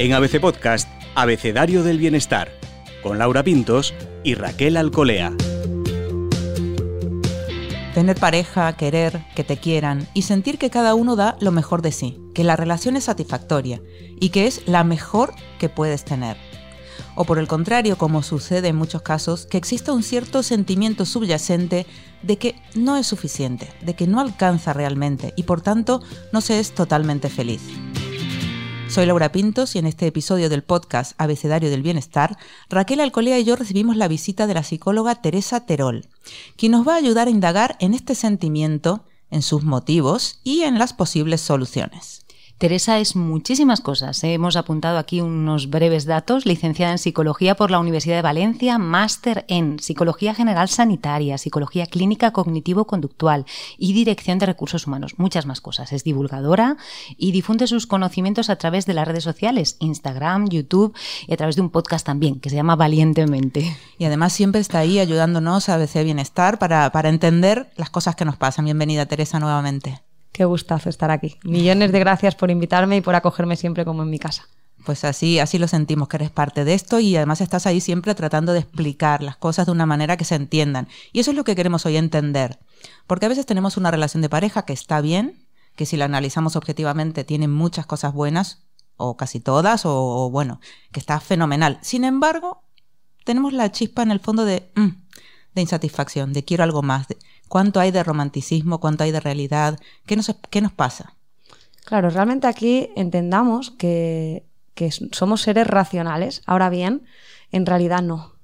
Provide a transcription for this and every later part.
En ABC Podcast, Abecedario del Bienestar, con Laura Pintos y Raquel Alcolea. Tener pareja, querer, que te quieran y sentir que cada uno da lo mejor de sí, que la relación es satisfactoria y que es la mejor que puedes tener. O por el contrario, como sucede en muchos casos, que exista un cierto sentimiento subyacente de que no es suficiente, de que no alcanza realmente y por tanto no se es totalmente feliz. Soy Laura Pintos y en este episodio del podcast Abecedario del Bienestar, Raquel Alcolea y yo recibimos la visita de la psicóloga Teresa Terol, quien nos va a ayudar a indagar en este sentimiento, en sus motivos y en las posibles soluciones. Teresa es muchísimas cosas. ¿eh? Hemos apuntado aquí unos breves datos. Licenciada en Psicología por la Universidad de Valencia, máster en Psicología General Sanitaria, Psicología Clínica Cognitivo-Conductual y Dirección de Recursos Humanos. Muchas más cosas. Es divulgadora y difunde sus conocimientos a través de las redes sociales, Instagram, YouTube y a través de un podcast también que se llama Valientemente. Y además siempre está ahí ayudándonos a ABC Bienestar para, para entender las cosas que nos pasan. Bienvenida Teresa nuevamente. Qué gustazo estar aquí. Millones de gracias por invitarme y por acogerme siempre como en mi casa. Pues así, así lo sentimos, que eres parte de esto y además estás ahí siempre tratando de explicar las cosas de una manera que se entiendan. Y eso es lo que queremos hoy entender. Porque a veces tenemos una relación de pareja que está bien, que si la analizamos objetivamente tiene muchas cosas buenas, o casi todas, o, bueno, que está fenomenal. Sin embargo, tenemos la chispa en el fondo de, mm, de insatisfacción, de quiero algo más, cuánto hay de romanticismo, cuánto hay de realidad, qué nos, qué nos pasa. Claro, realmente aquí entendamos que, somos seres racionales. Ahora bien, en realidad no.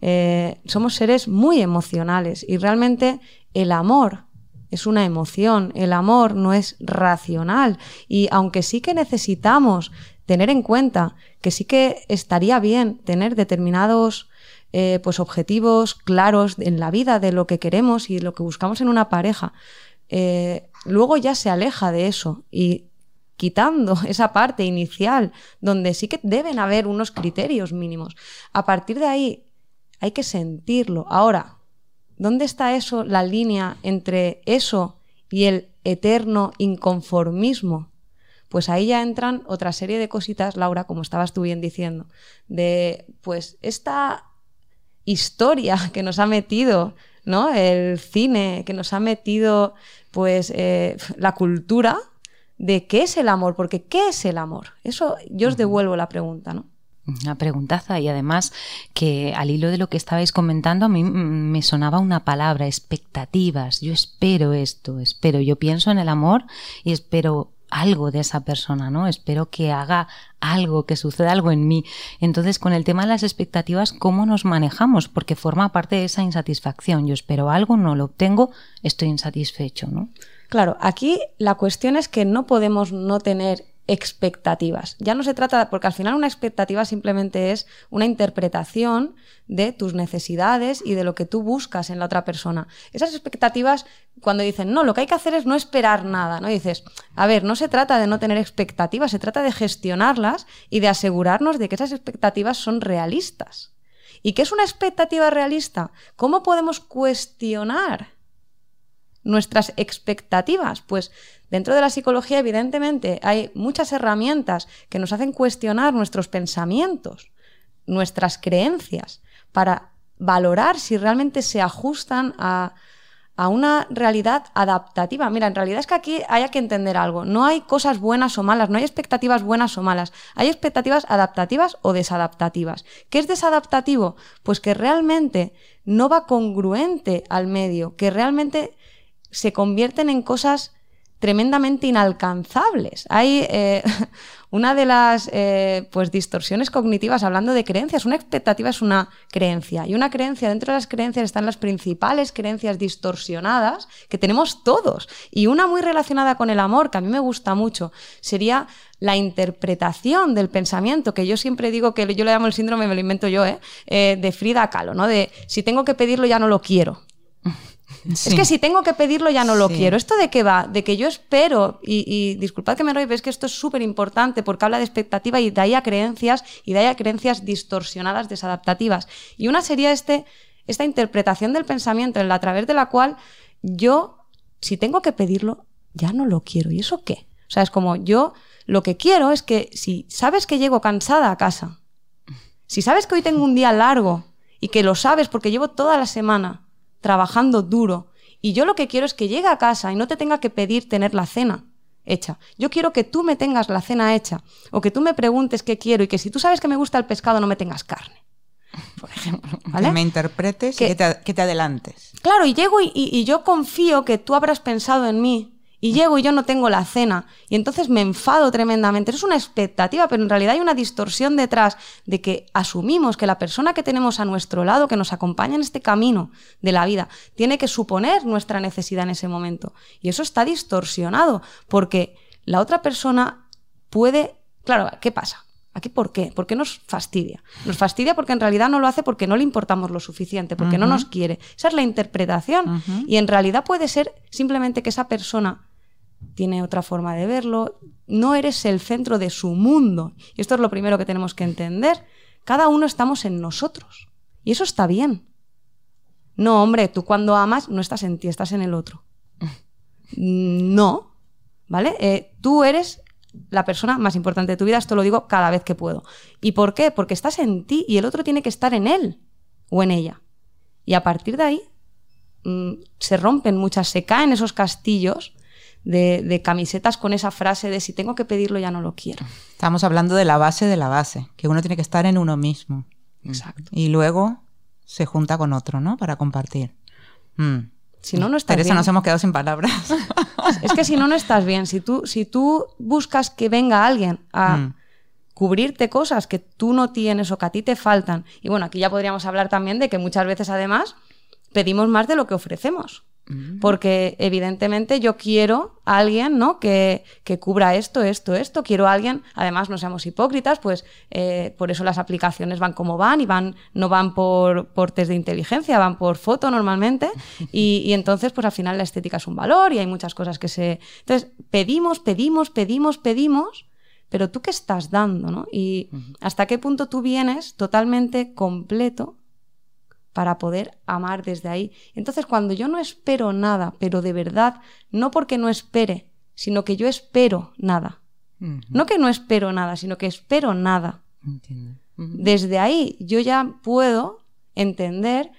Eh, somos seres muy emocionales y realmente el amor es una emoción, el amor no es racional y aunque sí que necesitamos tener en cuenta que sí que estaría bien tener determinados eh, pues objetivos claros en la vida de lo que queremos y lo que buscamos en una pareja, eh, luego ya se aleja de eso y quitando esa parte inicial donde sí que deben haber unos criterios mínimos. A partir de ahí hay que sentirlo. Ahora, ¿dónde está eso, la línea entre eso y el eterno inconformismo? Pues ahí ya entran otra serie de cositas, Laura, como estabas tú bien diciendo, de pues esta historia que nos ha metido, ¿no? El cine que nos ha metido, pues, eh, la cultura de qué es el amor, porque ¿qué es el amor? Eso yo os devuelvo la pregunta, ¿no? Una preguntaza y además que al hilo de lo que estabais comentando a mí me sonaba una palabra, expectativas. Yo espero esto, espero, yo pienso en el amor y espero algo de esa persona, ¿no? Espero que haga algo, que suceda algo en mí. Entonces, con el tema de las expectativas, ¿cómo nos manejamos? Porque forma parte de esa insatisfacción. Yo espero algo, no lo obtengo, estoy insatisfecho, ¿no? Claro, aquí la cuestión es que no podemos no tener expectativas. Ya no se trata, porque al final una expectativa simplemente es una interpretación de tus necesidades y de lo que tú buscas en la otra persona. Esas expectativas, cuando dicen, no, lo que hay que hacer es no esperar nada, ¿no? dices, a ver, no se trata de no tener expectativas, se trata de gestionarlas y de asegurarnos de que esas expectativas son realistas. ¿Y qué es una expectativa realista? ¿Cómo podemos cuestionar nuestras expectativas? Pues dentro de la psicología, evidentemente, hay muchas herramientas que nos hacen cuestionar nuestros pensamientos, nuestras creencias, para valorar si realmente se ajustan a, a una realidad adaptativa. Mira, en realidad es que aquí hay que entender algo. No hay cosas buenas o malas, no hay expectativas buenas o malas. Hay expectativas adaptativas o desadaptativas. ¿Qué es desadaptativo? Pues que realmente no va congruente al medio, que realmente se convierten en cosas tremendamente inalcanzables. Hay eh, una de las eh, pues distorsiones cognitivas hablando de creencias. Una expectativa es una creencia y una creencia dentro de las creencias están las principales creencias distorsionadas que tenemos todos. Y una muy relacionada con el amor, que a mí me gusta mucho, sería la interpretación del pensamiento, que yo siempre digo que yo le llamo el síndrome, me lo invento yo, ¿eh? de Frida Kahlo, ¿no? De si tengo que pedirlo ya no lo quiero. Es que si tengo que pedirlo ya no lo quiero. ¿Esto de qué va? De que yo espero, y, disculpad que me robe, es que esto es súper importante porque habla de expectativa y de ahí a creencias y de ahí a creencias distorsionadas, desadaptativas. Y una sería este, esta interpretación del pensamiento en la a través de la cual yo, si tengo que pedirlo, ya no lo quiero. ¿Y eso qué? O sea, es como yo Lo que quiero es que si sabes que llego cansada a casa, si sabes que hoy tengo un día largo y que lo sabes porque llevo toda la semana trabajando duro y yo lo que quiero es que llegue a casa y no te tenga que pedir tener la cena hecha. Yo quiero que tú me tengas la cena hecha o que tú me preguntes qué quiero y que si tú sabes que me gusta el pescado no me tengas carne. Por ejemplo, ¿vale? Que me interpretes Que- y que te, que te adelantes. Claro, y llego y, y- y yo confío que tú habrás pensado en mí. Y llego y yo no tengo la cena. Y entonces me enfado tremendamente. Eso es una expectativa, pero en realidad hay una distorsión detrás de que asumimos que la persona que tenemos a nuestro lado, que nos acompaña en este camino de la vida, tiene que suponer nuestra necesidad en ese momento. Y eso está distorsionado, porque la otra persona puede... Claro, ¿qué pasa? ¿Aquí por qué? ¿Por qué nos fastidia? Nos fastidia porque en realidad no lo hace porque no le importamos lo suficiente, porque no nos quiere. Esa es la interpretación. Y en realidad puede ser simplemente que esa persona tiene otra forma de verlo, no eres el centro de su mundo. Y esto es lo primero que tenemos que entender. Cada uno estamos en nosotros. Y eso está bien. No, hombre, tú cuando amas no estás en ti, estás en el otro. No, ¿vale? Eh, tú eres la persona más importante de tu vida, esto lo digo cada vez que puedo. ¿Y por qué? Porque estás en ti y el otro tiene que estar en él o en ella. Y a partir de ahí mm, se rompen muchas, se caen esos castillos de, de camisetas con esa frase de si tengo que pedirlo ya no lo quiero. Estamos hablando de la base de la base, que uno tiene que estar en uno mismo. Exacto. Y luego se junta con otro, ¿no? Para compartir. Mm. Si no, no estás Teresa, bien. nos hemos quedado sin palabras. Es que si no, no estás bien. Si tú, si tú buscas que venga alguien a Mm. cubrirte cosas que tú no tienes o que a ti te faltan. Y bueno, aquí ya podríamos hablar también de que muchas veces además pedimos más de lo que ofrecemos. Porque evidentemente yo quiero a alguien ¿no? que, que cubra esto, esto, esto. Quiero a alguien, además no seamos hipócritas, pues eh, por eso las aplicaciones van como van y van, no van por, por test de inteligencia, van por foto normalmente. Y, y entonces, pues al final la estética es un valor y hay muchas cosas que se. Entonces, pedimos, pedimos, pedimos, pedimos, pero tú qué estás dando, ¿no? Y hasta qué punto tú vienes totalmente completo para poder amar desde ahí. Entonces, cuando yo no espero nada, pero de verdad, no porque no espere, sino que yo espero nada. No que no espero nada, sino que espero nada. Entiendo. Desde ahí yo ya puedo entender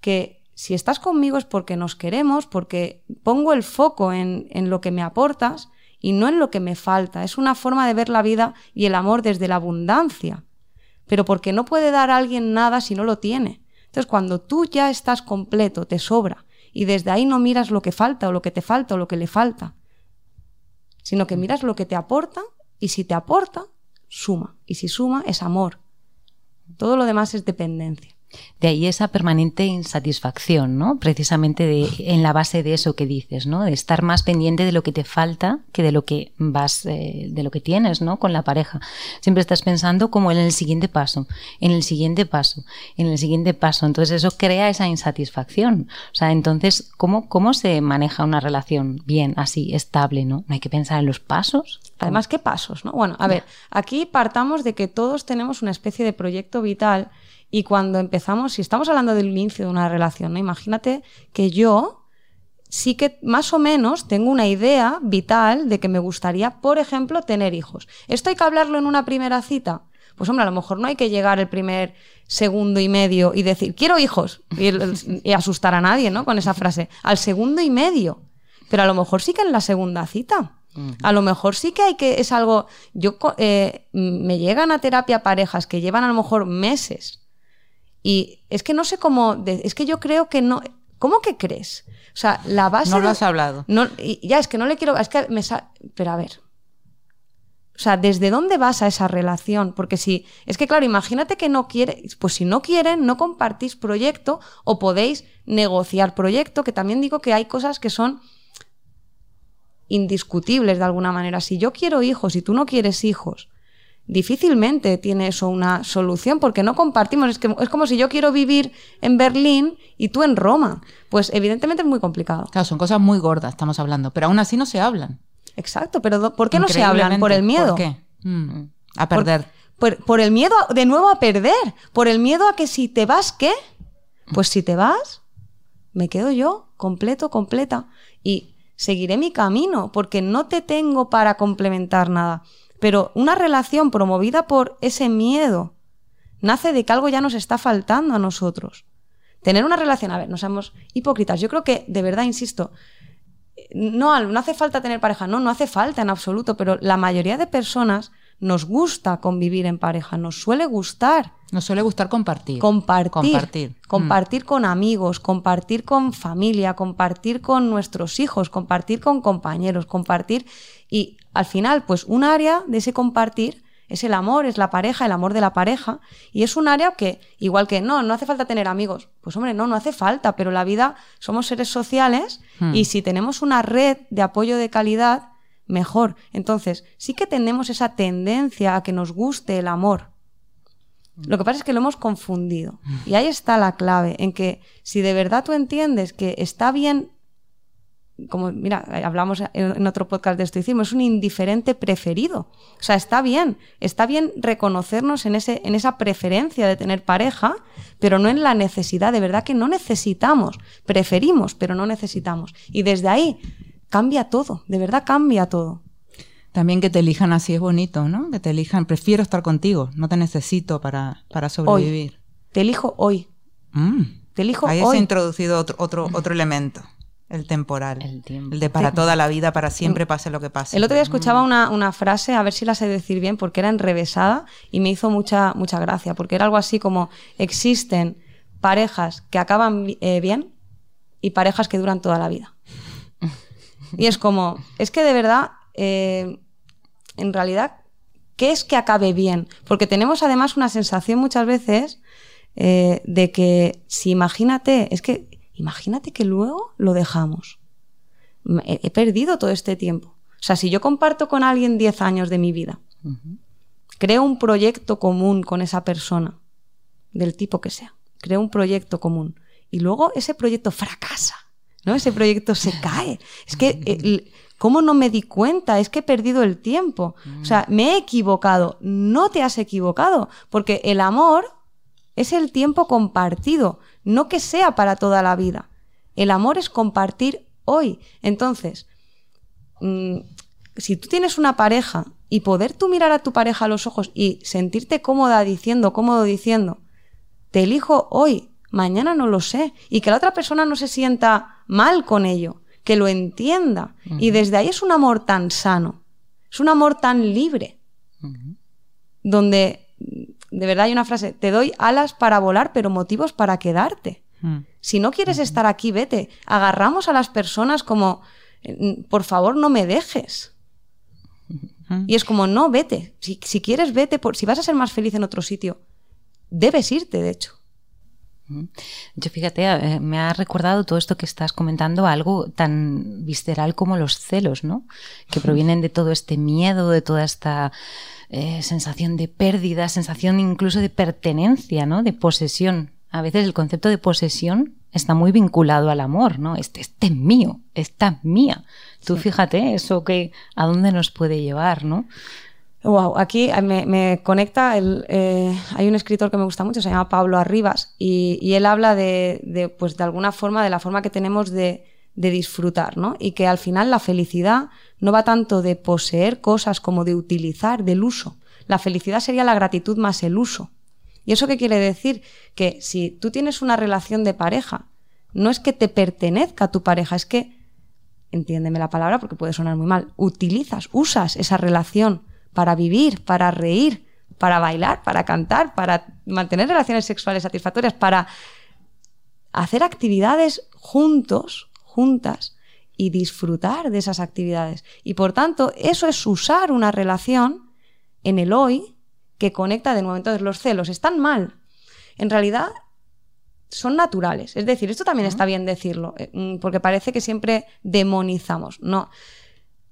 que si estás conmigo es porque nos queremos, porque pongo el foco en, en lo que me aportas y no en lo que me falta. Es una forma de ver la vida y el amor desde la abundancia. Pero porque no puede dar a alguien nada si no lo tiene. Entonces, cuando tú ya estás completo, te sobra, y desde ahí no miras lo que falta o lo que te falta o lo que le falta, sino que miras lo que te aporta y si te aporta, suma. Y si suma, es amor. Todo lo demás es dependencia. De ahí esa permanente insatisfacción, ¿no? Precisamente de, en la base de eso que dices, ¿no? De estar más pendiente de lo que te falta que de lo que vas, eh, de lo que tienes, ¿no? Con la pareja. Siempre estás pensando como en el siguiente paso, en el siguiente paso, en el siguiente paso. Entonces eso crea esa insatisfacción. O sea, entonces, ¿cómo, cómo se maneja una relación bien, así, estable, ¿no? No hay que pensar en los pasos. Además, ¿qué pasos? ¿no? Bueno, a ver, aquí partamos de que todos tenemos una especie de proyecto vital y cuando empezamos, si estamos hablando del inicio de una relación, ¿no? imagínate que yo sí que más o menos tengo una idea vital de que me gustaría, por ejemplo, tener hijos. ¿Esto hay que hablarlo en una primera cita? Pues hombre, a lo mejor no hay que llegar el primer segundo y medio y decir, quiero hijos, y, y asustar a nadie, ¿no? Con esa frase. Al segundo y medio. Pero a lo mejor sí que en la segunda cita. A lo mejor sí que hay que, es algo, yo, eh, me llegan a terapia parejas que llevan a lo mejor meses y es que no sé cómo, de- es que yo creo que no, ¿cómo que crees? O sea, la base... No lo de- has hablado. No, y ya, es que no le quiero, es que me sa- pero a ver. O sea, ¿desde dónde vas a esa relación? Porque si, es que claro, imagínate que no quiere, pues si no quieren, no compartís proyecto o podéis negociar proyecto, que también digo que hay cosas que son indiscutibles de alguna manera. Si yo quiero hijos y tú no quieres hijos, difícilmente tiene eso una solución porque no compartimos. Es, que, es como si yo quiero vivir en Berlín y tú en Roma. Pues evidentemente es muy complicado. Claro, son cosas muy gordas, estamos hablando, pero aún así no se hablan. Exacto, pero ¿por qué no se hablan? Por el miedo. ¿Por qué? Mm, a perder. Por, por el miedo, a- de nuevo a perder. Por el miedo a que si te vas, ¿qué? Pues si te vas, me quedo yo, completo, completa. Y seguiré mi camino, porque no te tengo para complementar nada. Pero una relación promovida por ese miedo nace de que algo ya nos está faltando a nosotros. Tener una relación, a ver, no seamos hipócritas. Yo creo que, de verdad, insisto, no, no hace falta tener pareja, no, no hace falta en absoluto, pero la mayoría de personas nos gusta convivir en pareja, nos suele gustar. Nos suele gustar compartir. Compartir. Compartir. Mm. Compartir con amigos, compartir con familia, compartir con nuestros hijos, compartir con compañeros, compartir. Y al final, pues un área de ese compartir es el amor, es la pareja, el amor de la pareja. Y es un área que, igual que no, no hace falta tener amigos. Pues hombre, no, no hace falta, pero la vida somos seres sociales Hmm. y si tenemos una red de apoyo de calidad, mejor. Entonces, sí que tenemos esa tendencia a que nos guste el amor. Lo que pasa es que lo hemos confundido. Y ahí está la clave, en que si de verdad tú entiendes que está bien, como, mira, hablamos en otro podcast de estoicismo, es un indiferente preferido. O sea, está bien, está bien reconocernos en, ese, en esa preferencia de tener pareja, pero no en la necesidad, de verdad que no necesitamos, preferimos, pero no necesitamos. Y desde ahí cambia todo, de verdad cambia todo. También que te elijan así es bonito, ¿no? Que te elijan, prefiero estar contigo, no te necesito para, para sobrevivir. Te elijo hoy, Mm. te elijo Ahí se ha hoy. introducido otro, otro, otro elemento, el temporal. El tiempo. El de para toda la vida, para siempre, pase lo que pase. El otro día escuchaba una, una frase, a ver si la sé decir bien, porque era enrevesada y me hizo mucha, mucha gracia, porque era algo así como existen parejas que acaban eh, bien y parejas que duran toda la vida. Y es como, es que de verdad, eh, en realidad, ¿qué es que acabe bien? Porque tenemos además una sensación muchas veces eh, de que si imagínate, es que imagínate que luego lo dejamos. He, he perdido todo este tiempo. O sea, si yo comparto con alguien 10 años de mi vida, creo un proyecto común con esa persona, del tipo que sea, creo un proyecto común, y luego ese proyecto fracasa, ¿no? Ese proyecto se cae. Es que, eh, ¿cómo no me di cuenta? Es que he perdido el tiempo. O sea, me he equivocado. No te has equivocado, porque el amor es el tiempo compartido, no que sea para toda la vida. El amor es compartir hoy. Entonces, mm, si tú tienes una pareja y poder tú mirar a tu pareja a los ojos y sentirte cómoda diciendo, cómodo diciendo, te elijo hoy, mañana no lo sé, y que la otra persona no se sienta mal con ello, que lo entienda. Y desde ahí es un amor tan sano, es un amor tan libre, donde de verdad hay una frase, te doy alas para volar, pero motivos para quedarte. Mm. Si no quieres estar aquí, vete. Agarramos a las personas como, eh, por favor, no me dejes. Y es como, no, vete. Si, si quieres, vete. Por, si vas a ser más feliz en otro sitio, debes irte, de hecho. Yo fíjate, me ha recordado todo esto que estás comentando algo tan visceral como los celos, ¿no? Que provienen de todo este miedo, de toda esta eh, sensación de pérdida, sensación incluso de pertenencia, ¿no? De posesión. A veces el concepto de posesión está muy vinculado al amor, ¿no? Este, este es mío, esta es mía. Tú fíjate eso que a dónde nos puede llevar, ¿no? Wow, aquí eh, me, me conecta, el, eh, hay un escritor que me gusta mucho, se llama Pablo Arribas, y, y él habla de, de, pues de alguna forma, de la forma que tenemos de, de disfrutar, ¿no? Y que al final la felicidad no va tanto de poseer cosas como de utilizar, del uso. La felicidad sería la gratitud más el uso. ¿Y eso qué quiere decir? Que si tú tienes una relación de pareja, no es que te pertenezca a tu pareja, es que, entiéndeme la palabra porque puede sonar muy mal, utilizas, usas esa relación para vivir, para reír, para bailar, para cantar, para mantener relaciones sexuales satisfactorias, para hacer actividades juntos, juntas, y disfrutar de esas actividades. Y por tanto, eso es usar una relación en el hoy que conecta de nuevo. Entonces, los celos están mal. En realidad, son naturales. Es decir, esto también está bien decirlo, eh, mm, porque parece que siempre demonizamos. No,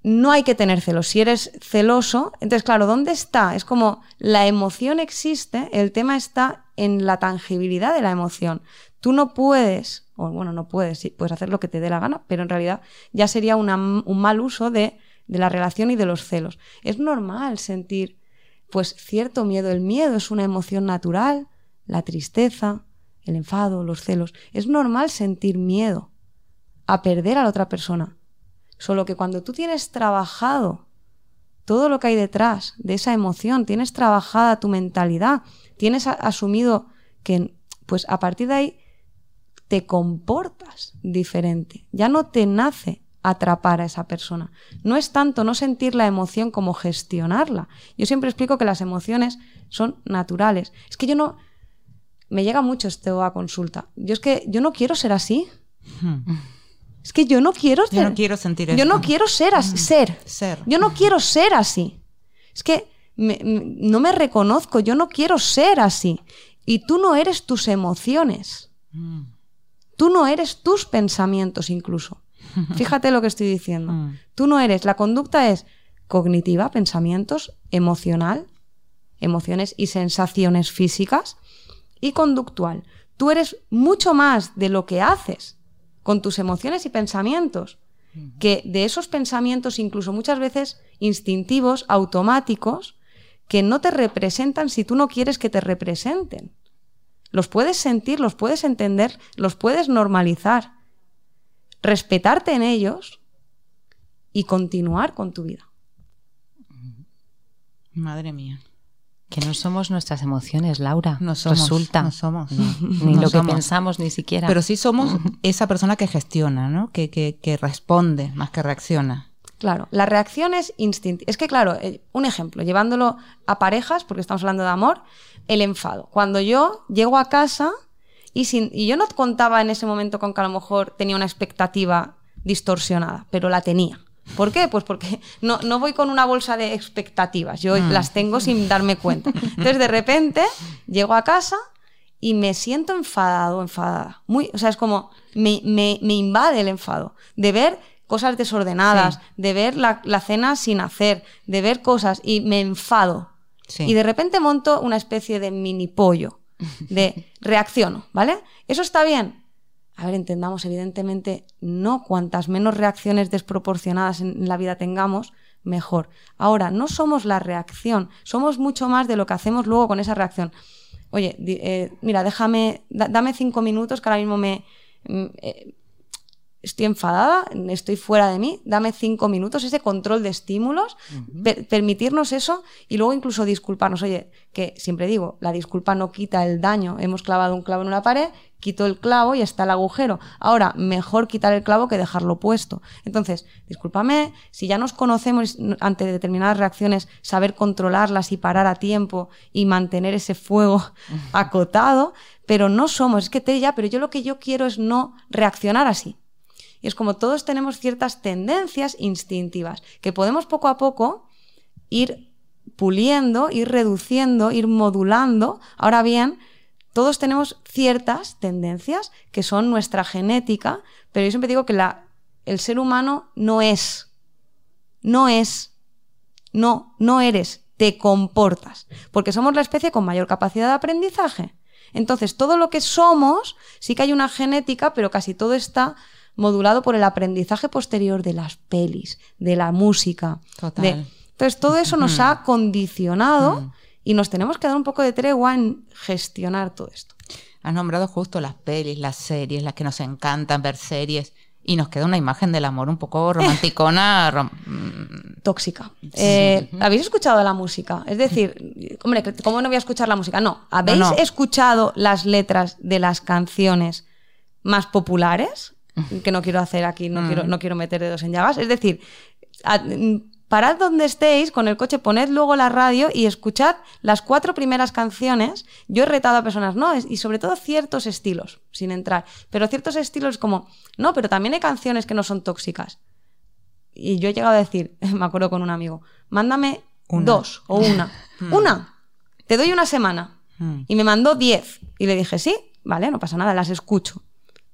no hay que tener celos. Si eres celoso, entonces, claro, ¿dónde está? Es como la emoción existe, el tema está en la tangibilidad de la emoción. Tú no puedes, o bueno, no puedes, puedes hacer lo que te dé la gana, pero en realidad ya sería un mal uso de, de la relación y de los celos. Es normal sentir, pues, cierto miedo. El miedo es una emoción natural, la tristeza, el enfado, los celos. Es normal sentir miedo a perder a la otra persona. Solo que cuando tú tienes trabajado todo lo que hay detrás de esa emoción, tienes trabajada tu mentalidad, tienes asumido que pues a partir de ahí te comportas diferente, ya no te nace atrapar a esa persona. No es tanto no sentir la emoción como gestionarla. Yo siempre explico que las emociones son naturales. Es que yo no... Me llega mucho esto a consulta. Yo es que yo no quiero ser así. Hmm. Es que yo no quiero ser... Yo no quiero sentir eso. Yo no quiero ser así. Hmm. Ser. Ser. Yo no quiero ser así. Es que no me reconozco. Yo no quiero ser así. Y tú no eres tus emociones. Hmm. Tú no eres tus pensamientos incluso. Fíjate lo que estoy diciendo. Mm. Tú no eres, la conducta es cognitiva, pensamientos, emocional, emociones y sensaciones físicas, y conductual. Tú eres mucho más de lo que haces con tus emociones y pensamientos, que de esos pensamientos, incluso muchas veces instintivos, automáticos, que no te representan si tú no quieres que te representen. Los puedes sentir, los puedes entender, los puedes normalizar, respetarte en ellos y continuar con tu vida. Madre mía. Que no somos nuestras emociones, Laura. No somos. Resulta. No somos. ni lo que pensamos, ni siquiera. Pero sí somos esa persona que gestiona, ¿no? Que, que, responde más que reacciona. Claro, la reacción es instintiva. Es que, claro, eh, un ejemplo, llevándolo a parejas, porque estamos hablando de amor, el enfado. Cuando yo llego a casa y, sin, y yo no contaba en ese momento con que a lo mejor tenía una expectativa distorsionada, pero la tenía. ¿Por qué? Pues porque no, no voy con una bolsa de expectativas, yo mm. las tengo sin darme cuenta. Entonces de repente llego a casa y me siento enfadado, enfadada. Muy, o sea, es como me, me, me invade el enfado de ver cosas desordenadas, de ver la, la, cena sin hacer, de ver cosas y me enfado. Y de repente monto una especie de mini pollo de reacciono, ¿vale? ¿Eso está bien? A ver, entendamos, evidentemente, no cuantas menos reacciones desproporcionadas en la vida tengamos, mejor. Ahora, no somos la reacción, somos mucho más de lo que hacemos luego con esa reacción. Oye, eh, mira, déjame, dame cinco minutos que ahora mismo me, mm, eh, estoy enfadada, estoy fuera de mí, dame cinco minutos, ese control de estímulos, permitirnos eso y luego incluso disculparnos. Oye, que siempre digo, la disculpa no quita el daño. Hemos clavado un clavo en una pared, quito el clavo y está el agujero. Ahora, mejor quitar el clavo que dejarlo puesto. Entonces, discúlpame, si ya nos conocemos ante determinadas reacciones, saber controlarlas y parar a tiempo y mantener ese fuego acotado, pero no somos, es que te ya, pero yo lo que yo quiero es no reaccionar así. Y es como todos tenemos ciertas tendencias instintivas que podemos poco a poco ir puliendo, ir reduciendo, ir modulando. Ahora bien, todos tenemos ciertas tendencias que son nuestra genética, pero yo siempre digo que el ser humano no es, no es, no, no eres, te comportas, porque somos la especie con mayor capacidad de aprendizaje. Entonces, todo lo que somos, sí que hay una genética, pero casi todo está modulado por el aprendizaje posterior de las pelis, de la música. Total. Entonces, todo eso nos ha condicionado y nos tenemos que dar un poco de tregua en gestionar todo esto. Has nombrado justo las pelis, las series, las que nos encantan ver series. Y nos queda una imagen del amor un poco romanticona. Tóxica. Eh, ¿Habéis escuchado la música? Es decir, hombre, ¿cómo no voy a escuchar la música? No. ¿Habéis escuchado las letras de las canciones más populares? Que no quiero hacer aquí, no, quiero, mm. no quiero meter dedos en llagas. Es decir, parad donde estéis con el coche, poned luego la radio y escuchad las cuatro primeras canciones. Yo he retado a personas, no, y sobre todo ciertos estilos, sin entrar, pero ciertos estilos como, no, pero también hay canciones que no son tóxicas. Y yo he llegado a decir, me acuerdo con un amigo, mándame dos o una. Mm. una, te doy una semana. Mm. Y me mandó diez. Y le dije, sí, vale, no pasa nada, las escucho.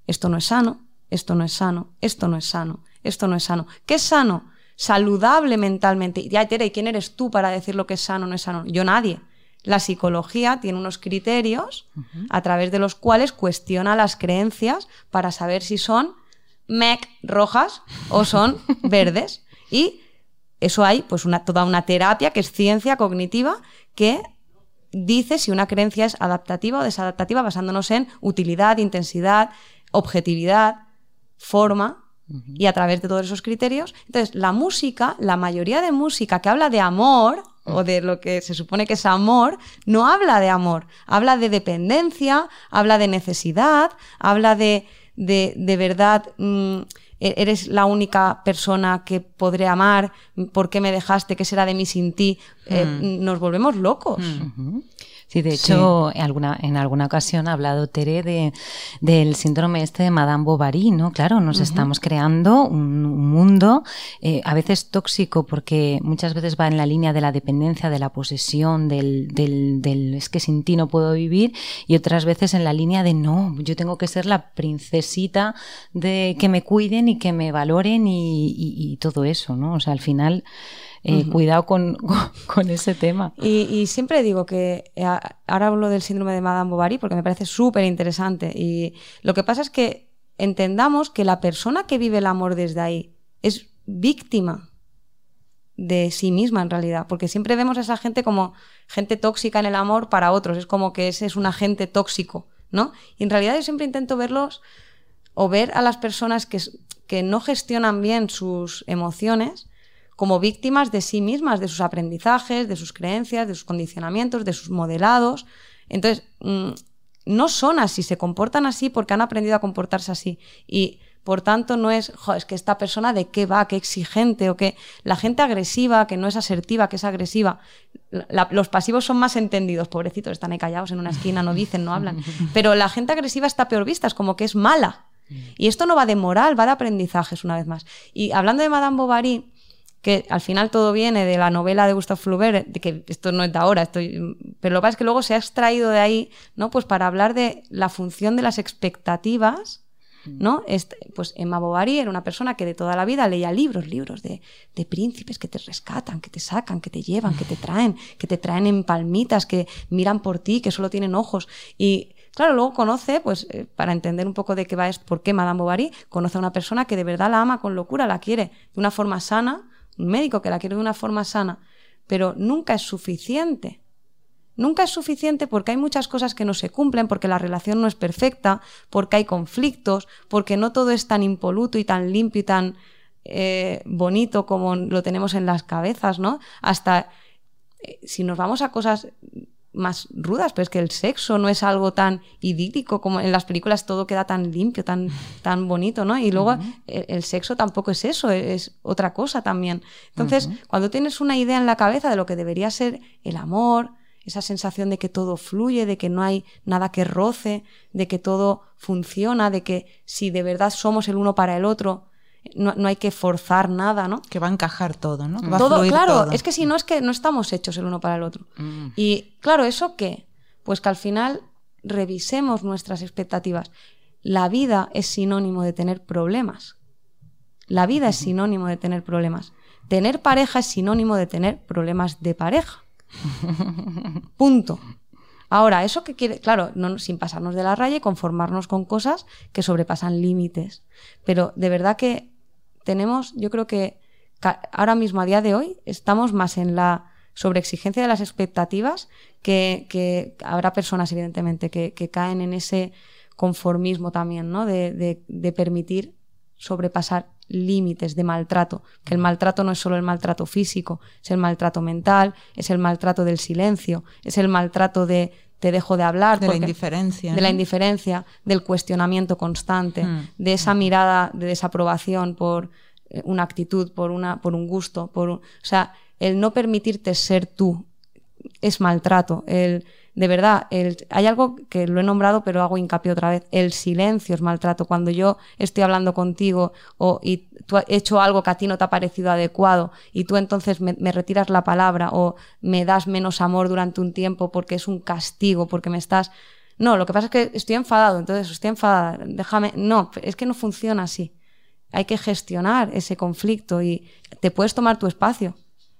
Esto no es sano, esto no es sano, esto no es sano, esto no es sano. ¿Qué es sano? Saludable mentalmente. Y ya, Tere, ¿quién eres tú para decir lo que es sano o no es sano? Yo nadie. La psicología tiene unos criterios a través de los cuales cuestiona las creencias para saber si son mec rojas o son verdes. Y eso hay pues una, toda una terapia que es ciencia cognitiva que dice si una creencia es adaptativa o desadaptativa basándonos en utilidad, intensidad, objetividad, forma, Y a través de todos esos criterios, entonces la música, la mayoría de música que habla de amor o de lo que se supone que es amor, no habla de amor, habla de dependencia, habla de necesidad, habla de, de, de verdad, mm, e-, eres la única persona que podré amar, ¿por qué me dejaste? ¿Qué será de mí sin ti? Eh, Mm. nos volvemos locos. Sí, de hecho, En, alguna, en alguna ocasión ha hablado Tere de, del síndrome este de Madame Bovary, ¿no? Claro, nos estamos creando un, un mundo eh, a veces tóxico porque muchas veces va en la línea de la dependencia, de la posesión, del, del, del es que sin ti no puedo vivir y otras veces en la línea de no, yo tengo que ser la princesita de que me cuiden y que me valoren y, y- y todo eso, ¿no? O sea, al final, eh, cuidado con, con ese tema. Y, y siempre digo que eh, ahora hablo del síndrome de Madame Bovary porque me parece súper interesante. Y lo que pasa es que entendamos que la persona que vive el amor desde ahí es víctima de sí misma en realidad, porque siempre vemos a esa gente como gente tóxica en el amor para otros, es como que ese es un agente tóxico, ¿no? Y en realidad yo siempre intento verlos o ver a las personas que no gestionan bien sus emociones como víctimas de sí mismas, de sus aprendizajes, de sus creencias, de sus condicionamientos, de sus modelados. Entonces, mm, no son así, se comportan así porque han aprendido a comportarse así. Y por tanto, no es, "Jo, es que esta persona de qué va, qué exigente, o que la gente agresiva, que no es asertiva, que es agresiva. la- los pasivos son más entendidos, pobrecitos, están ahí callados en una esquina, no dicen, no hablan. Pero la gente agresiva está peor vista, es como que es mala. Y esto no va de moral, va de aprendizajes, una vez más. Y hablando de Madame Bovary, que al final todo viene de la novela de Gustave Flaubert, de que esto no es de ahora, esto, pero lo que pasa es que luego se ha extraído de ahí, ¿no? Pues para hablar de la función de las expectativas, ¿no? Este, pues Emma Bovary era una persona que de toda la vida leía libros, libros de, de príncipes que te rescatan, que te sacan, que te llevan, que te traen, que te traen en palmitas, que miran por ti, que solo tienen ojos. Y claro, luego conoce, pues eh, para entender un poco de qué va es por qué Madame Bovary, conoce a una persona que de verdad la ama con locura, la quiere de una forma sana, médico que la quiere de una forma sana, pero nunca es suficiente. Nunca es suficiente porque hay muchas cosas que no se cumplen, porque la relación no es perfecta, porque hay conflictos, porque no todo es tan impoluto y tan limpio y tan eh, bonito como lo tenemos en las cabezas, ¿no? Hasta eh, si nos vamos a cosas más rudas, pero es que el sexo no es algo tan idílico como en las películas todo queda tan limpio, tan, tan bonito, ¿no? Y luego el, el sexo tampoco es eso, es otra cosa también. Entonces, cuando tienes una idea en la cabeza de lo que debería ser el amor, esa sensación de que todo fluye, de que no hay nada que roce, de que todo funciona, de que si de verdad somos el uno para el otro, no, no hay que forzar nada, ¿no? Que va a encajar todo, ¿no? Que va a todo, fluir claro, todo. es que si no es que no estamos hechos el uno para el otro. Y claro, ¿eso qué? Pues que al final revisemos nuestras expectativas. La vida es sinónimo de tener problemas. La vida es sinónimo de tener problemas. Tener pareja es sinónimo de tener problemas de pareja. Punto. Ahora, eso que quiere, claro, no, sin pasarnos de la raya y conformarnos con cosas que sobrepasan límites. Pero de verdad que tenemos, yo creo que ahora mismo, a día de hoy, estamos más en la sobreexigencia de las expectativas que, que habrá personas, evidentemente, que, que caen en ese conformismo también, ¿no? De, de- de permitir sobrepasar límites de maltrato, que el maltrato no es solo el maltrato físico, es el maltrato mental, es el maltrato del silencio, es el maltrato de te dejo de hablar, De la indiferencia, de la indiferencia, del cuestionamiento constante, Mm. de esa mirada de desaprobación por eh, una actitud, por una, por un gusto, por un- o sea, el no permitirte ser tú es maltrato. El, de verdad, el, hay algo que lo he nombrado, pero hago hincapié otra vez. El silencio es maltrato. Cuando yo estoy hablando contigo o, y tú has hecho algo que a ti no te ha parecido adecuado y tú entonces me, me retiras la palabra o me das menos amor durante un tiempo porque es un castigo, porque me estás... No, lo que pasa es que estoy enfadado, entonces estoy enfadada, déjame... No, es que no funciona así. Hay que gestionar ese conflicto y te puedes tomar tu espacio,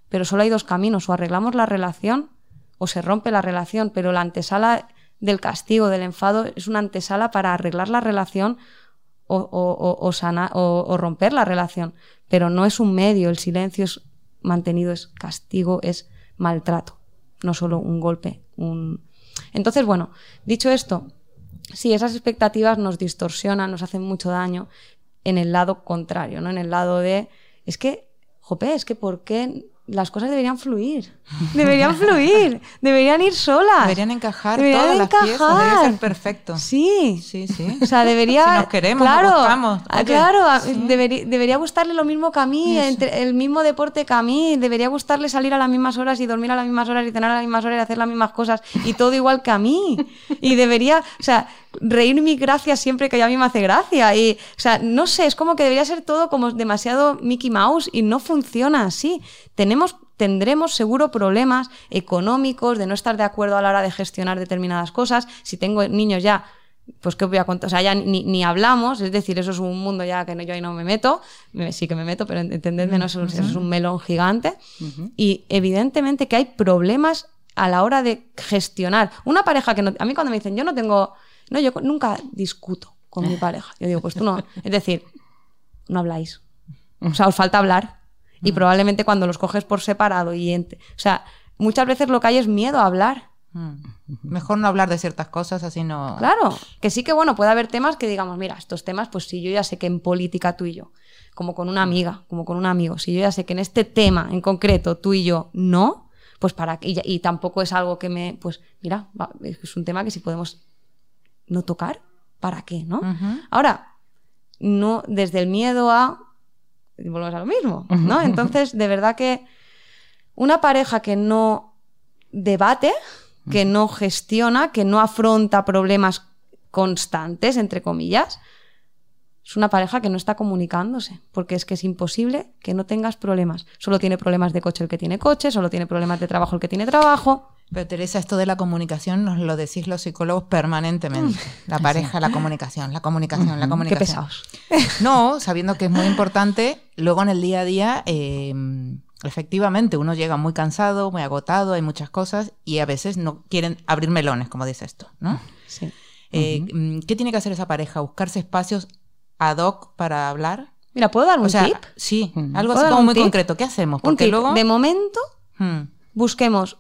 pero solo hay dos caminos, o arreglamos la relación o se rompe la relación, pero la antesala del castigo, del enfado, es una antesala para arreglar la relación o, o- o- o romper la relación, pero no es un medio, el silencio es mantenido, es castigo, es maltrato, no solo un golpe. Un... Entonces, bueno, dicho esto, sí, esas expectativas nos distorsionan, nos hacen mucho daño. en el lado contrario, ¿no? En el lado de, es que, jope, es que ¿por qué las cosas deberían fluir. Deberían fluir. Deberían ir solas. Deberían encajar Deberían todas las piezas. encajar. Debería ser perfecto. Sí. Sí, sí. O sea, debería. Si nos queremos, claro, nos gustamos. ah, Oye, claro, sí. debería, debería gustarle lo mismo que a mí, entre- el mismo deporte que a mí. Debería gustarle salir a las mismas horas y dormir a las mismas horas y cenar a las mismas horas y hacer las mismas cosas y todo igual que a mí. Y debería, o sea, reír mi gracia siempre que a mí me hace gracia. Y, o sea, no sé, es como que debería ser todo como demasiado Mickey Mouse y no funciona así. Tenemos tendremos seguro problemas económicos de no estar de acuerdo a la hora de gestionar determinadas cosas. Si tengo niños ya, pues qué voy a contar, o sea, ya ni, ni hablamos, es decir, eso es un mundo ya que no- yo ahí no me meto, me- sí que me meto, pero entendedme, no, eso, eso es un melón gigante. Y evidentemente que hay problemas a la hora de gestionar. Una pareja que no, a mí cuando me dicen, yo no tengo, no, yo nunca discuto con mi pareja. Yo digo, pues tú no, es decir, no habláis. O sea, os falta hablar. Y probablemente cuando los coges por separado y... o sea, muchas veces lo que hay es miedo a hablar. Mm. Mejor no hablar de ciertas cosas, así no. Claro, que sí que bueno, puede haber temas que digamos, mira, estos temas, pues si yo ya sé que en política tú y yo, como con una amiga, como con un amigo, si yo ya sé que en este tema en concreto tú y yo no, pues para que, y, y tampoco es algo que me, pues mira, va, es un tema que si podemos no tocar, ¿para qué, no? Ahora, no desde el miedo a volvemos a lo mismo, ¿no? Entonces, de verdad que una pareja que no debate, que no gestiona, que no afronta problemas constantes, entre comillas, es una pareja que no está comunicándose, porque es que es imposible que no tengas problemas. Solo tiene problemas de coche el que tiene coche, solo tiene problemas de trabajo el que tiene trabajo. Pero Teresa, esto de la comunicación nos lo decís los psicólogos permanentemente. La pareja, la comunicación, la comunicación, la Qué comunicación. pesados. No, sabiendo que es muy importante, luego en el día a día, eh, efectivamente, uno llega muy cansado, muy agotado, hay muchas cosas y a veces no quieren abrir melones, como dice esto, ¿no? Sí. Eh, mm, ¿Qué tiene que hacer esa pareja? ¿Buscarse espacios ad hoc para hablar? Mira, ¿puedo dar un o sea, tip? sí, algo ¿Puedo así como muy tip? concreto. ¿Qué hacemos? Un Porque tip. luego... De momento, Hmm, busquemos.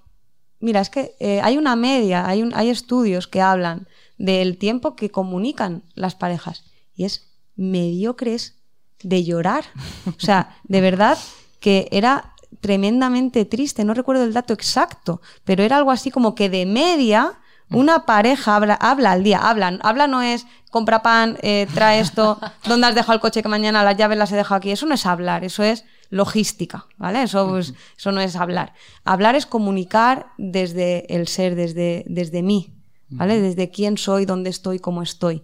Mira, es que eh, hay una media, hay, estudios que hablan del tiempo que comunican las parejas y es mediocres de llorar. O sea, de verdad que era tremendamente triste, no recuerdo el dato exacto, pero era algo así como que de media una pareja habla, habla al día, habla, habla no es compra pan, eh, trae esto, ¿dónde has dejado el coche que mañana las llaves las he dejado aquí? Eso no es hablar, eso es logística, ¿vale? Eso, pues, eso no es hablar. Hablar es comunicar desde el ser, desde, desde mí, ¿vale? Desde quién soy, dónde estoy, cómo estoy.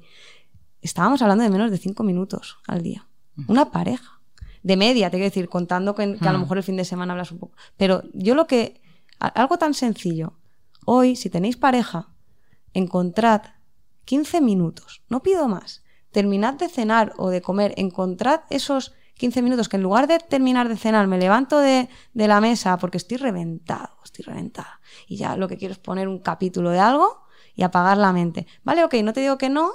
Estábamos hablando de menos de cinco minutos al día. Una pareja. De media, te quiero decir, contando que, que a lo mejor el fin de semana hablas un poco. Pero yo lo que. Algo tan sencillo. Hoy, si tenéis pareja, encontrad 15 minutos. No pido más. Terminad de cenar o de comer. Encontrad esos 15 minutos que en lugar de terminar de cenar me levanto de, de la mesa porque estoy reventado, estoy reventada. Y ya lo que quiero es poner un capítulo de algo y apagar la mente. Vale, ok, no te digo que no,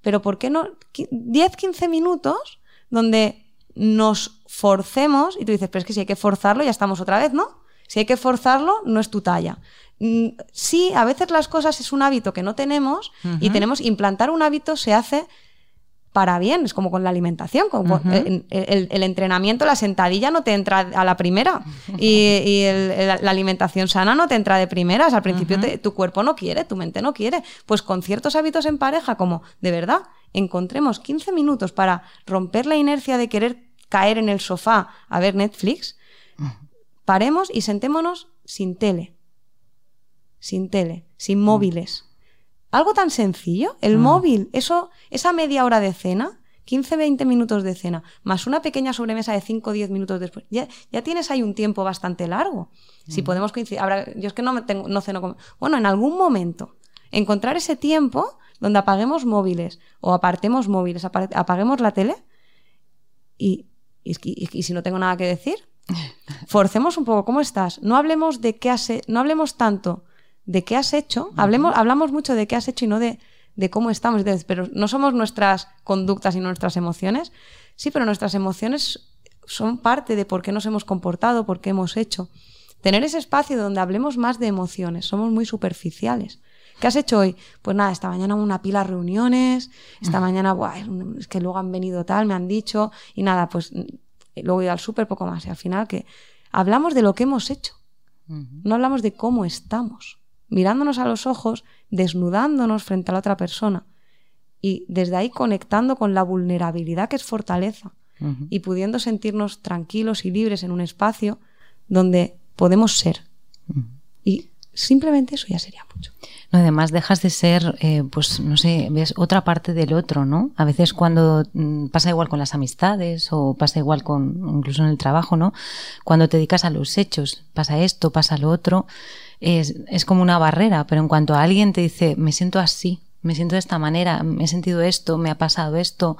pero ¿por qué no? Qui- 10, 15 minutos donde nos forcemos y tú dices, pero es que si hay que forzarlo ya estamos otra vez, ¿no? Si hay que forzarlo, no es tu talla. Mm, Sí, a veces las cosas es un hábito que no tenemos y tenemos, implantar un hábito se hace para bien, es como con la alimentación, con- el, el- el entrenamiento, la sentadilla no te entra a la primera y, y el- el- la alimentación sana no te entra de primeras, al principio te- tu cuerpo no quiere, tu mente no quiere, pues con ciertos hábitos en pareja, como de verdad, encontremos 15 minutos para romper la inercia de querer caer en el sofá a ver Netflix, paremos y sentémonos sin tele, sin tele, sin móviles. Algo tan sencillo, el móvil, eso, esa media hora de cena, 15-20 minutos de cena, más una pequeña sobremesa de 5-10 minutos después, ya, ya tienes ahí un tiempo bastante largo. Si podemos coincidir, ahora, yo es que no, me tengo, no ceno con... Bueno, en algún momento, encontrar ese tiempo donde apaguemos móviles o apartemos móviles, apa- apaguemos la tele y, y, y- y si no tengo nada que decir, forcemos un poco, ¿cómo estás? No hablemos de qué has, he- no hablemos tanto de qué has hecho, hablemos, hablamos mucho de qué has hecho y no de, de cómo estamos, Entonces, pero no somos nuestras conductas y nuestras emociones, sí, pero nuestras emociones son parte de por qué nos hemos comportado, por qué hemos hecho. Tener ese espacio donde hablemos más de emociones, somos muy superficiales. ¿qué has hecho hoy? Pues nada, esta mañana una pila de reuniones, esta mañana, buah, es que luego han venido tal, me han dicho, y nada, pues luego he ido al súper, poco más. Y al final que hablamos de lo que hemos hecho, no hablamos de cómo estamos, mirándonos a los ojos, desnudándonos frente a la otra persona y desde ahí conectando con la vulnerabilidad que es fortaleza y pudiendo sentirnos tranquilos y libres en un espacio donde podemos ser. Y simplemente eso ya sería mucho. Además dejas de ser, eh, pues no sé, ves otra parte del otro, ¿no? A veces cuando mm, pasa igual con las amistades o pasa igual con incluso en el trabajo, ¿no? Cuando te dedicas a los hechos, pasa esto, pasa lo otro, es, es como una barrera, pero en cuanto a alguien te dice, me siento así, me siento de esta manera, me he sentido esto, me ha pasado esto,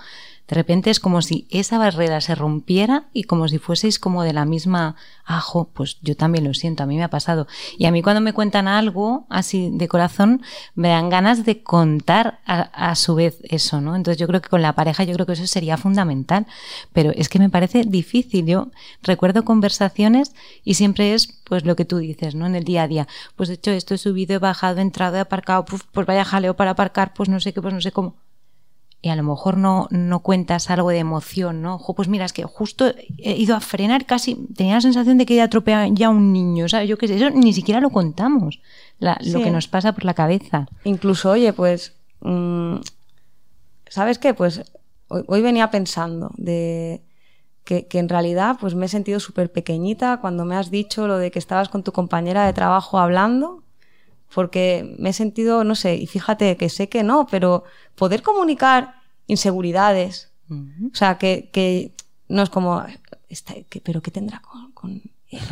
de repente es como si esa barrera se rompiera y como si fueseis como de la misma, ajo, pues yo también lo siento, a mí me ha pasado. Y a mí cuando me cuentan algo así de corazón, me dan ganas de contar a, su vez eso, ¿no? Entonces yo creo que con la pareja yo creo que eso sería fundamental, pero es que me parece difícil. Yo recuerdo conversaciones y siempre es pues lo que tú dices, ¿no? En el día a día. Pues de hecho esto he subido, he bajado, he entrado, he aparcado, pues, pues vaya jaleo para aparcar, pues no sé qué, pues no sé cómo y a lo mejor no, no cuentas algo de emoción, ¿no? pues mira, es que justo he ido a frenar casi, tenía la sensación de que ya atropellado ya un niño, ¿sabes? Yo qué sé, eso ni siquiera lo contamos, lo que nos pasa por la cabeza. Incluso, oye, pues, mm, ¿sabes qué? Pues hoy, venía pensando de que, que, en realidad pues me he sentido súper pequeñita cuando me has dicho lo de que estabas con tu compañera de trabajo hablando, porque me he sentido, no sé, y fíjate que sé que no, pero poder comunicar inseguridades. O sea, que, que, no es como, pero ¿qué tendrá con, con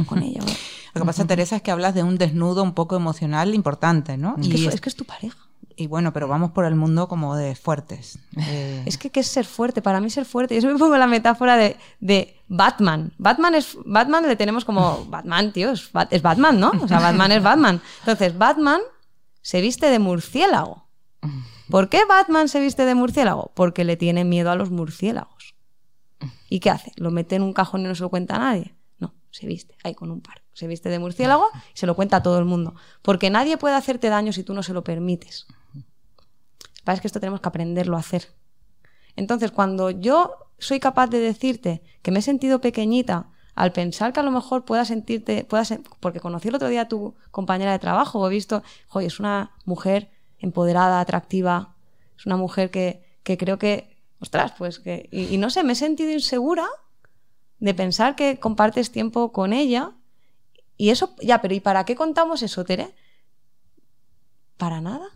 con ella? Lo que pasa, Teresa, es que hablas de un desnudo un poco emocional importante, ¿no? Es, y que, es, que es tu pareja. Y bueno, pero vamos por el mundo como de fuertes. Eh, es que ¿qué es ser fuerte? Para mí ser fuerte, yo siempre pongo la metáfora de, de Batman. Batman es Batman le tenemos como Batman, tío, es, es Batman, ¿no? O sea, Batman es Batman. Entonces, Batman se viste de murciélago. ¿Por qué Batman se viste de murciélago? Porque le tiene miedo a los murciélagos. ¿Y qué hace? ¿Lo mete en un cajón y no se lo cuenta a nadie? No, se viste ahí con un par. Se viste de murciélago y se lo cuenta a todo el mundo. Porque nadie puede hacerte daño si tú no se lo permites. Lo que esto tenemos que aprenderlo a hacer. Entonces, cuando yo soy capaz de decirte que me he sentido pequeñita al pensar que a lo mejor pueda sentirte, puedas, porque conocí el otro día a tu compañera de trabajo, he visto, joder, es una mujer empoderada, atractiva. Es una mujer que, que creo que, ostras, pues que... Y, no sé, me he sentido insegura de pensar que compartes tiempo con ella. Y eso, ya, pero ¿y para qué contamos eso, Tere? Para nada.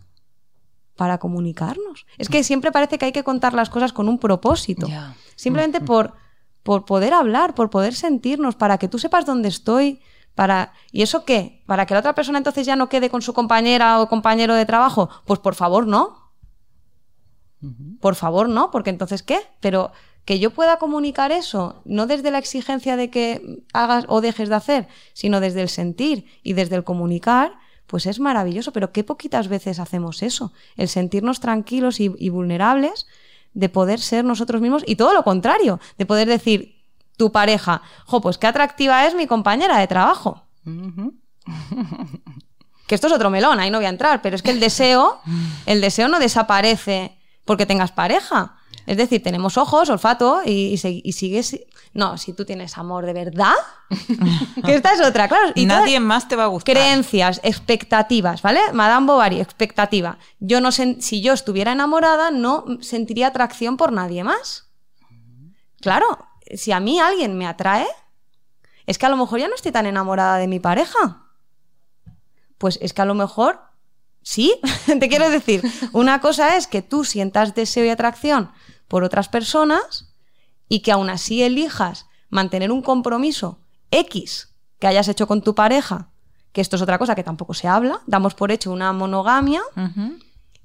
Para comunicarnos. Es que siempre parece que hay que contar las cosas con un propósito. Simplemente por, por poder hablar, por poder sentirnos, para que tú sepas dónde estoy, para, ¿Y eso qué? ¿Para que la otra persona entonces ya no quede con su compañera o compañero de trabajo? Pues por favor, no. Por favor, no, porque entonces ¿qué? Pero que yo pueda comunicar eso, no desde la exigencia de que hagas o dejes de hacer, sino desde el sentir y desde el comunicar, pues es maravilloso. Pero qué poquitas veces hacemos eso, el sentirnos tranquilos y, y vulnerables, de poder ser nosotros mismos y todo lo contrario, de poder decir, tu pareja, jo, pues qué atractiva es mi compañera de trabajo. que esto es otro melón, ahí no voy a entrar, pero es que el deseo, el deseo no desaparece porque tengas pareja. Es decir, tenemos ojos, olfato y, sigues. No, si tú tienes amor de verdad, que esta es otra, claro. Y nadie más te va a gustar. Creencias, expectativas, ¿vale? Madame Bovary, expectativa. Yo no si yo estuviera enamorada, no sentiría atracción por nadie más. Claro, si a mí alguien me atrae, es que a lo mejor ya no estoy tan enamorada de mi pareja. Pues es que a lo mejor sí, te quiero decir, una cosa es que tú sientas deseo y atracción por otras personas y que aún así elijas mantener un compromiso X que hayas hecho con tu pareja, que esto es otra cosa que tampoco se habla, damos por hecho una monogamia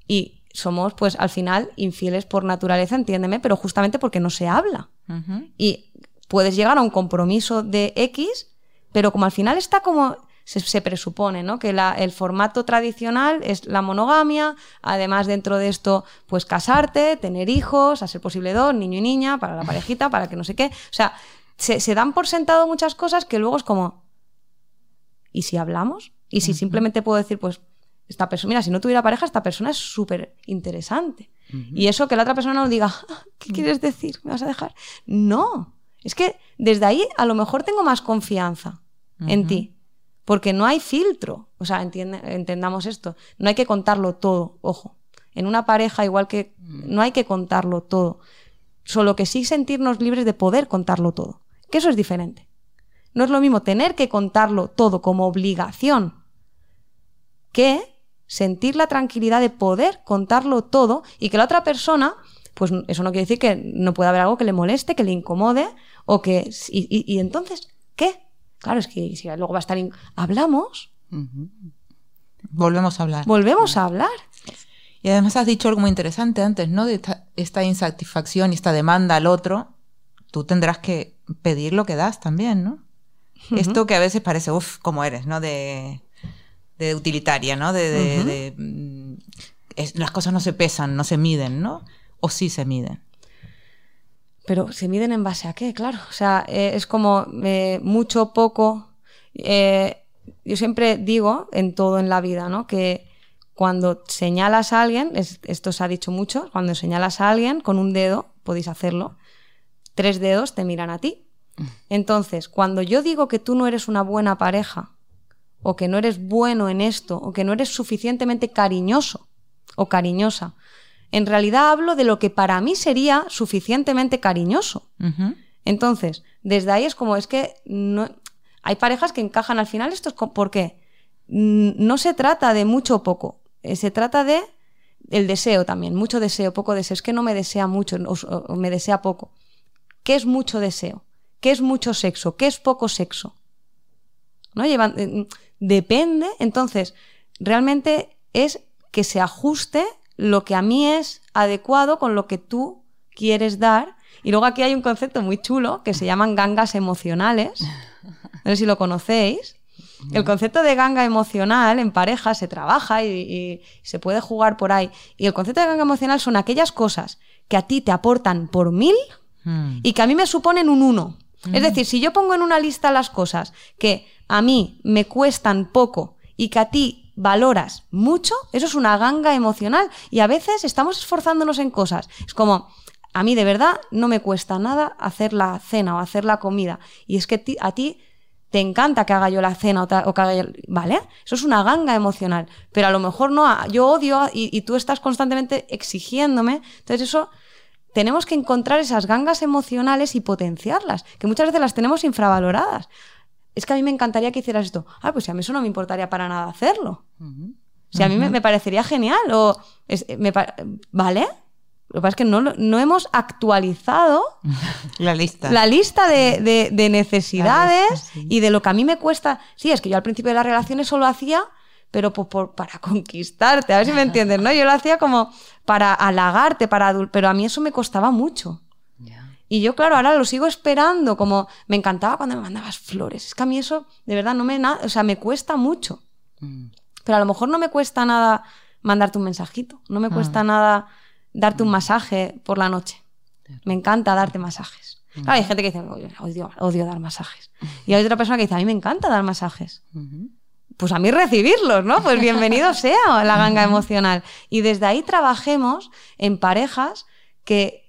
y somos pues al final infieles por naturaleza, entiéndeme, pero justamente porque no se habla. Y puedes llegar a un compromiso de X, pero como al final está como se, presupone, ¿no? Que el formato tradicional es la monogamia, además dentro de esto, pues casarte, tener hijos, a ser posible dos, niño y niña, para la parejita, para que no sé qué. O sea, se, se dan por sentado muchas cosas que luego es como, ¿y si hablamos? ¿Y si simplemente puedo decir, pues esta persona, mira, si no tuviera pareja, esta persona es súper interesante. Y eso que la otra persona no diga, ah, ¿qué quieres decir? ¿Me vas a dejar? No, es que desde ahí a lo mejor tengo más confianza en ti, porque no hay filtro. O sea, entendamos esto, no hay que contarlo todo, ojo. En una pareja, igual que no hay que contarlo todo, solo que sí sentirnos libres de poder contarlo todo, que eso es diferente. No es lo mismo tener que contarlo todo como obligación que sentir la tranquilidad de poder contarlo todo y que la otra persona, pues eso no quiere decir que no pueda haber algo que le moleste, que le incomode o que... Y, entonces, ¿qué? Claro, es que si luego va a estar... Hablamos. Volvemos a hablar. Volvemos a hablar. Y además has dicho algo muy interesante antes, ¿no? De esta, insatisfacción y esta demanda al otro, tú tendrás que pedir lo que das también, ¿no? Esto que a veces parece, uff, como eres, ¿no? De de utilitaria, ¿no? De, mm, las cosas no se pesan, no se miden, ¿no? O sí se miden. Pero se miden en base a qué, claro. O sea, eh, es como eh, mucho, poco. Eh, yo siempre digo en todo en la vida, ¿no? Que cuando señalas a alguien, esto se ha dicho mucho, cuando señalas a alguien con un dedo, podéis hacerlo, tres dedos te miran a ti. Entonces, cuando yo digo que tú no eres una buena pareja o que no eres bueno en esto, o que no eres suficientemente cariñoso o cariñosa. En realidad hablo de lo que para mí sería suficientemente cariñoso. Entonces, desde ahí es como, es que no, hay parejas que encajan al final, esto es ¿por qué? No se trata de mucho o poco, eh, se trata de el deseo también, mucho deseo, poco deseo, es que no me desea mucho o me desea poco. ¿Qué es mucho deseo? ¿Qué es mucho sexo? ¿Qué es poco sexo? ¿no? Llevan, eh, depende, entonces, realmente es que se ajuste lo que a mí es adecuado con lo que tú quieres dar. Y luego aquí hay un concepto muy chulo que se llaman gangas emocionales. No sé si lo conocéis. El concepto de ganga emocional en pareja se trabaja y, se puede jugar por ahí. Y el concepto de ganga emocional son aquellas cosas que a ti te aportan por mil hmm. y que a mí me suponen un uno. Es hmm. decir, si yo pongo en una lista las cosas que a mí me cuestan poco y que a ti valoras mucho, eso es una ganga emocional. Y a veces estamos esforzándonos en cosas. Es como, a mí de verdad no me cuesta nada hacer la cena o hacer la comida. Y es que a ti te encanta que haga yo la cena o, que haga yo... ¿Vale? Eso es una ganga emocional. Pero a lo mejor no, yo odio y, y tú estás constantemente exigiéndome. Entonces eso tenemos que encontrar esas gangas emocionales y potenciarlas, que muchas veces las tenemos infravaloradas es que a mí me encantaría que hicieras esto. Ah, pues si a mí eso no me importaría para nada hacerlo. Si a mí me, parecería genial. O ¿Vale? Lo que pasa es que no, hemos actualizado la lista, la lista de, necesidades y de lo que a mí me cuesta. Sí, es que yo al principio de las relaciones solo hacía, pero por, para conquistarte, a ver si me entiendes, ¿no? Yo lo hacía como para halagarte, para pero a mí eso me costaba mucho. Y yo, claro, ahora lo sigo esperando, como me encantaba cuando me mandabas flores. Es que a mí eso, de verdad, no me, o sea, me cuesta mucho. Mm. Pero a lo mejor no me cuesta nada mandarte un mensajito, no me cuesta ah. nada darte un mm. masaje por la noche. Me encanta darte masajes. Mm. Claro, hay gente que dice, odio, odio dar masajes. Y hay otra persona que dice, a mí me encanta dar masajes. Pues a mí recibirlos, ¿no? Pues bienvenido sea la ganga emocional. Y desde ahí trabajemos en parejas que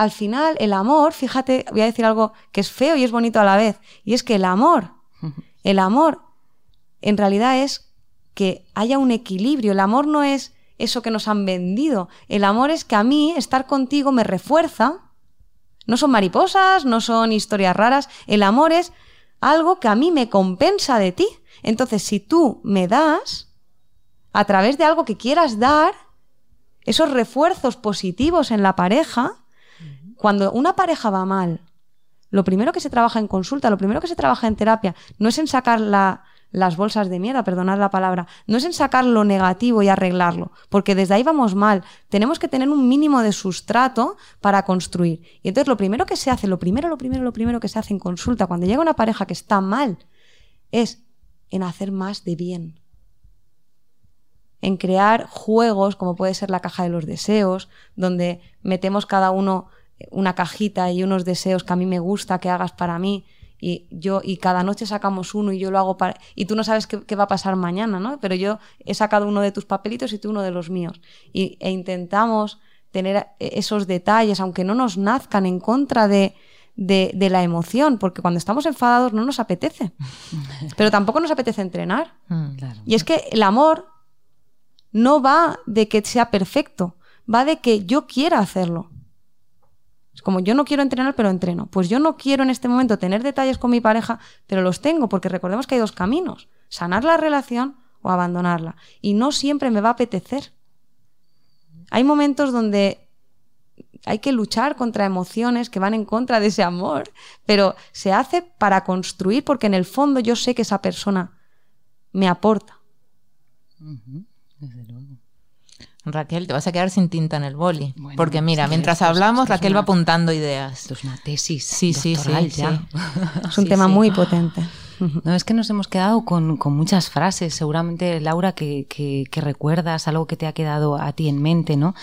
al final el amor, fíjate, voy a decir algo que es feo y es bonito a la vez, y es que el amor, el amor en realidad es que haya un equilibrio, el amor no es eso que nos han vendido, el amor es que a mí estar contigo me refuerza, no son mariposas, no son historias raras, el amor es algo que a mí me compensa de ti. Entonces, si tú me das, a través de algo que quieras dar, esos refuerzos positivos en la pareja, cuando una pareja va mal, lo primero que se trabaja en consulta, lo primero que se trabaja en terapia, no es en sacar las bolsas de mierda, perdonad la palabra, no es en sacar lo negativo y arreglarlo, porque desde ahí vamos mal. Tenemos que tener un mínimo de sustrato para construir. Y entonces lo primero que se hace, lo primero, lo primero, lo primero que se hace en consulta cuando llega una pareja que está mal, es en hacer más de bien. En crear juegos, como puede ser la caja de los deseos, donde metemos cada uno una cajita y unos deseos que a mí me gusta que hagas para mí y yo y cada noche sacamos uno y yo lo hago para y tú no sabes qué, qué va a pasar mañana, ¿no? Pero yo he sacado uno de tus papelitos y tú uno de los míos y, e intentamos tener eh, esos detalles, aunque no nos nazcan en contra de, de, de la emoción, porque cuando estamos enfadados no nos apetece, pero tampoco nos apetece entrenar. Mm, claro. Y es que el amor no va de que sea perfecto, va de que yo quiera hacerlo. Es como yo no quiero entrenar, pero entreno. Pues yo no quiero en este momento tener detalles con mi pareja, pero los tengo, porque recordemos que hay dos caminos, sanar la relación o abandonarla. Y no siempre me va a apetecer. Hay momentos donde hay que luchar contra emociones que van en contra de ese amor, pero se hace para construir porque en el fondo yo sé que esa persona me aporta. Raquel, te vas a quedar sin tinta en el boli. Bueno, porque mira, mientras hablamos, esto es Raquel va una- apuntando ideas. Esto es una tesis Sí, sí, sí, ya. sí. Es un Sí, tema sí. muy potente. No, es que nos hemos quedado con, con muchas frases, seguramente, Laura, que, que- recuerdas, algo que te ha quedado a ti en mente, ¿no?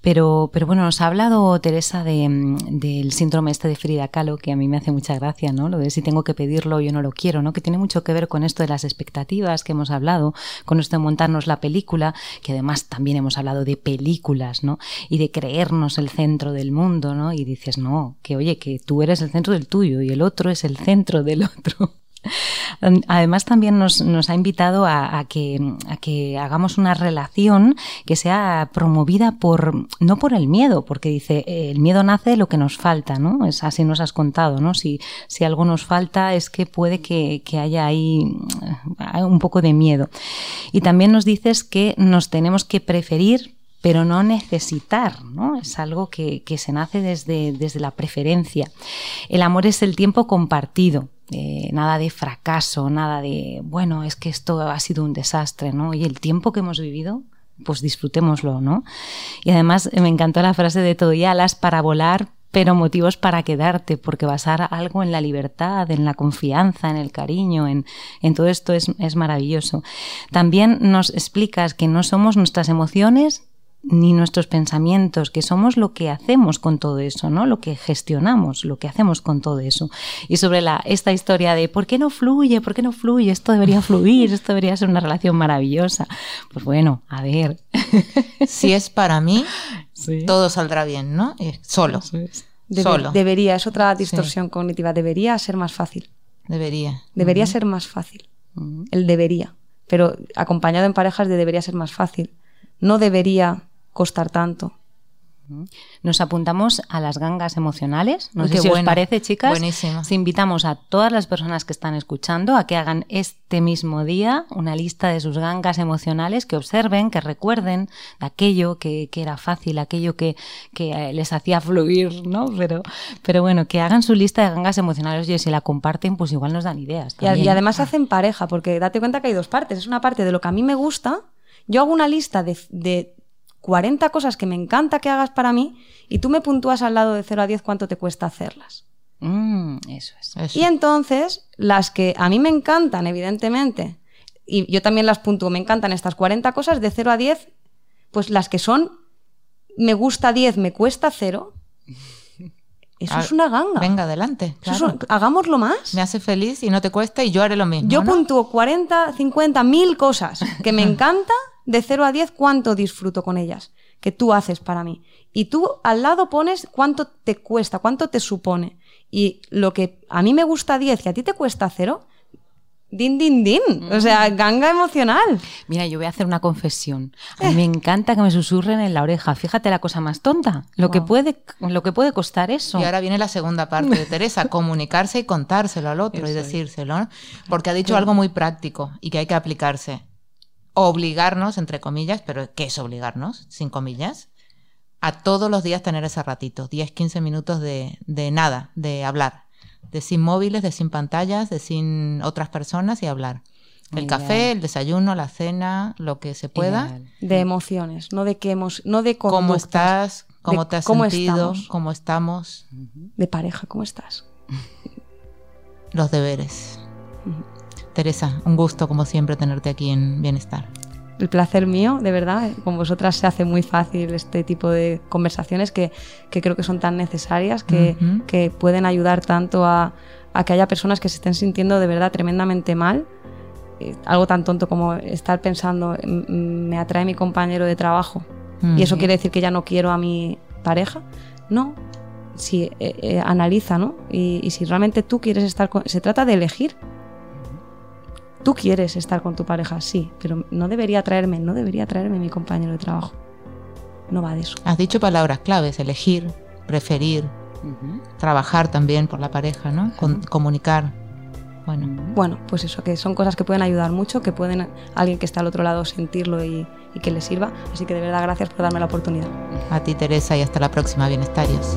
Pero, pero bueno, nos ha hablado Teresa de, del síndrome este de Frida Kahlo, que a mí me hace mucha gracia, ¿no? Lo de si tengo que pedirlo, yo no lo quiero, ¿no? Que tiene mucho que ver con esto de las expectativas que hemos hablado, con esto de montarnos la película, que además también hemos hablado de películas, ¿no? Y de creernos el centro del mundo, ¿no? Y dices, no, que oye, que tú eres el centro del tuyo y el otro es el centro del otro. Además, también nos, nos ha invitado a, que, a que hagamos una relación que sea promovida por, no por el miedo, porque dice, eh, el miedo nace de lo que nos falta, ¿no? Es así nos has contado, ¿no? Si, si algo nos falta es que puede que, que haya ahí eh, un poco de miedo. Y también nos dices que nos tenemos que preferir pero no necesitar, ¿no? Es algo que, que se nace desde, desde, la preferencia. El amor es el tiempo compartido, eh, nada de fracaso, nada de, bueno, es que esto ha sido un desastre, ¿no? Y el tiempo que hemos vivido, pues disfrutémoslo, ¿no? Y además me encantó la frase de todo alas para volar, pero motivos para quedarte, porque basar algo en la libertad, en la confianza, en el cariño, en, en todo esto es, es maravilloso. También nos explicas que no somos nuestras emociones ni nuestros pensamientos, que somos lo que hacemos con todo eso, ¿no? Lo que gestionamos, lo que hacemos con todo eso. Y sobre la, esta historia de ¿por qué no fluye? ¿Por qué no fluye? Esto debería fluir, esto debería ser una relación maravillosa. Pues bueno, a ver. Si es para mí, Sí. todo saldrá bien, ¿no? Eh, Solo. Debe- Solo. Debería, es otra distorsión cognitiva. Debería ser más fácil. Debería. Debería ser más fácil. El debería. Pero acompañado en parejas de debería ser más fácil. No debería costar tanto. Nos apuntamos a las gangas emocionales. No Uy, sé qué si os bueno. parece, chicas. Buenísimo. Si invitamos a todas las personas que están escuchando a que hagan este mismo día una lista de sus gangas emocionales, que observen, que recuerden de aquello que, que era fácil, aquello que, que eh, les hacía fluir, ¿no? Pero, pero bueno, que hagan su lista de gangas emocionales y si la comparten, pues igual nos dan ideas. Y, además se hacen pareja, porque date cuenta que hay dos partes. Es una parte de lo que a mí me gusta. Yo hago una lista de, de 40 cosas que me encanta que hagas para mí y tú me puntúas al lado de 0 a 10 cuánto te cuesta hacerlas. Mm, eso es. Eso. Y entonces, las que a mí me encantan, evidentemente, y yo también las puntúo, me encantan estas 40 cosas de 0 a 10, pues las que son me gusta 10, me cuesta 0, eso Ah, es una ganga. Venga, adelante. Eso es claro. un- hagámoslo más. Me hace feliz y no te cuesta y yo haré lo mismo. Yo ¿no? puntúo 40, 50, mil cosas que me encanta, de 0 a 10, cuánto disfruto con ellas, que tú haces para mí. Y tú al lado pones cuánto te cuesta, cuánto te supone. Y lo que a mí me gusta 10 y a ti te cuesta 0, din, din, din. O sea, ganga emocional. Mira, yo voy a hacer una confesión. A mí me encanta que me susurren en la oreja. Fíjate la cosa más tonta. Lo, que, puede, lo que puede costar eso. Y ahora viene la segunda parte de Teresa, comunicarse y contárselo al otro y decírselo, ¿no? Porque ha dicho algo muy práctico y que hay que aplicarse. Obligarnos, entre comillas, pero ¿qué es obligarnos? Sin comillas. A todos los días tener ese ratito, 10, 15 minutos de, de nada, de hablar. De sin móviles, de sin pantallas, de sin otras personas y hablar. El Ideal. café, el desayuno, la cena, lo que se pueda. Ideal. De emociones, no de que hemos, no de ¿Cómo conductas, estás? ¿Cómo de te has cómo sentido? estamos. ¿Cómo estamos? De pareja, ¿cómo estás? Los deberes. Teresa, un gusto como siempre tenerte aquí en Bienestar. el placer mío, de verdad. Con vosotras se hace muy fácil este tipo de conversaciones que, que creo que son tan necesarias, que, que pueden ayudar tanto a, a que haya personas que se estén sintiendo de verdad tremendamente mal. Eh, Algo tan tonto como estar pensando, "M- m- me atrae mi compañero de trabajo y eso quiere decir que ya no quiero a mi pareja. No, si eh, eh, analiza, ¿no? Y, y si realmente tú quieres estar con... Se trata de elegir. Tú quieres estar con tu pareja, sí, pero no debería traerme, no debería traerme mi compañero de trabajo. No va de eso. Has dicho palabras claves, elegir, preferir, trabajar también por la pareja, ¿no? Con- comunicar. Bueno, Bueno, pues eso, que son cosas que pueden ayudar mucho, que pueden alguien que está al otro lado sentirlo y, y que le sirva. Así que de verdad gracias por darme la oportunidad. a ti Teresa y hasta la próxima, bienestarios.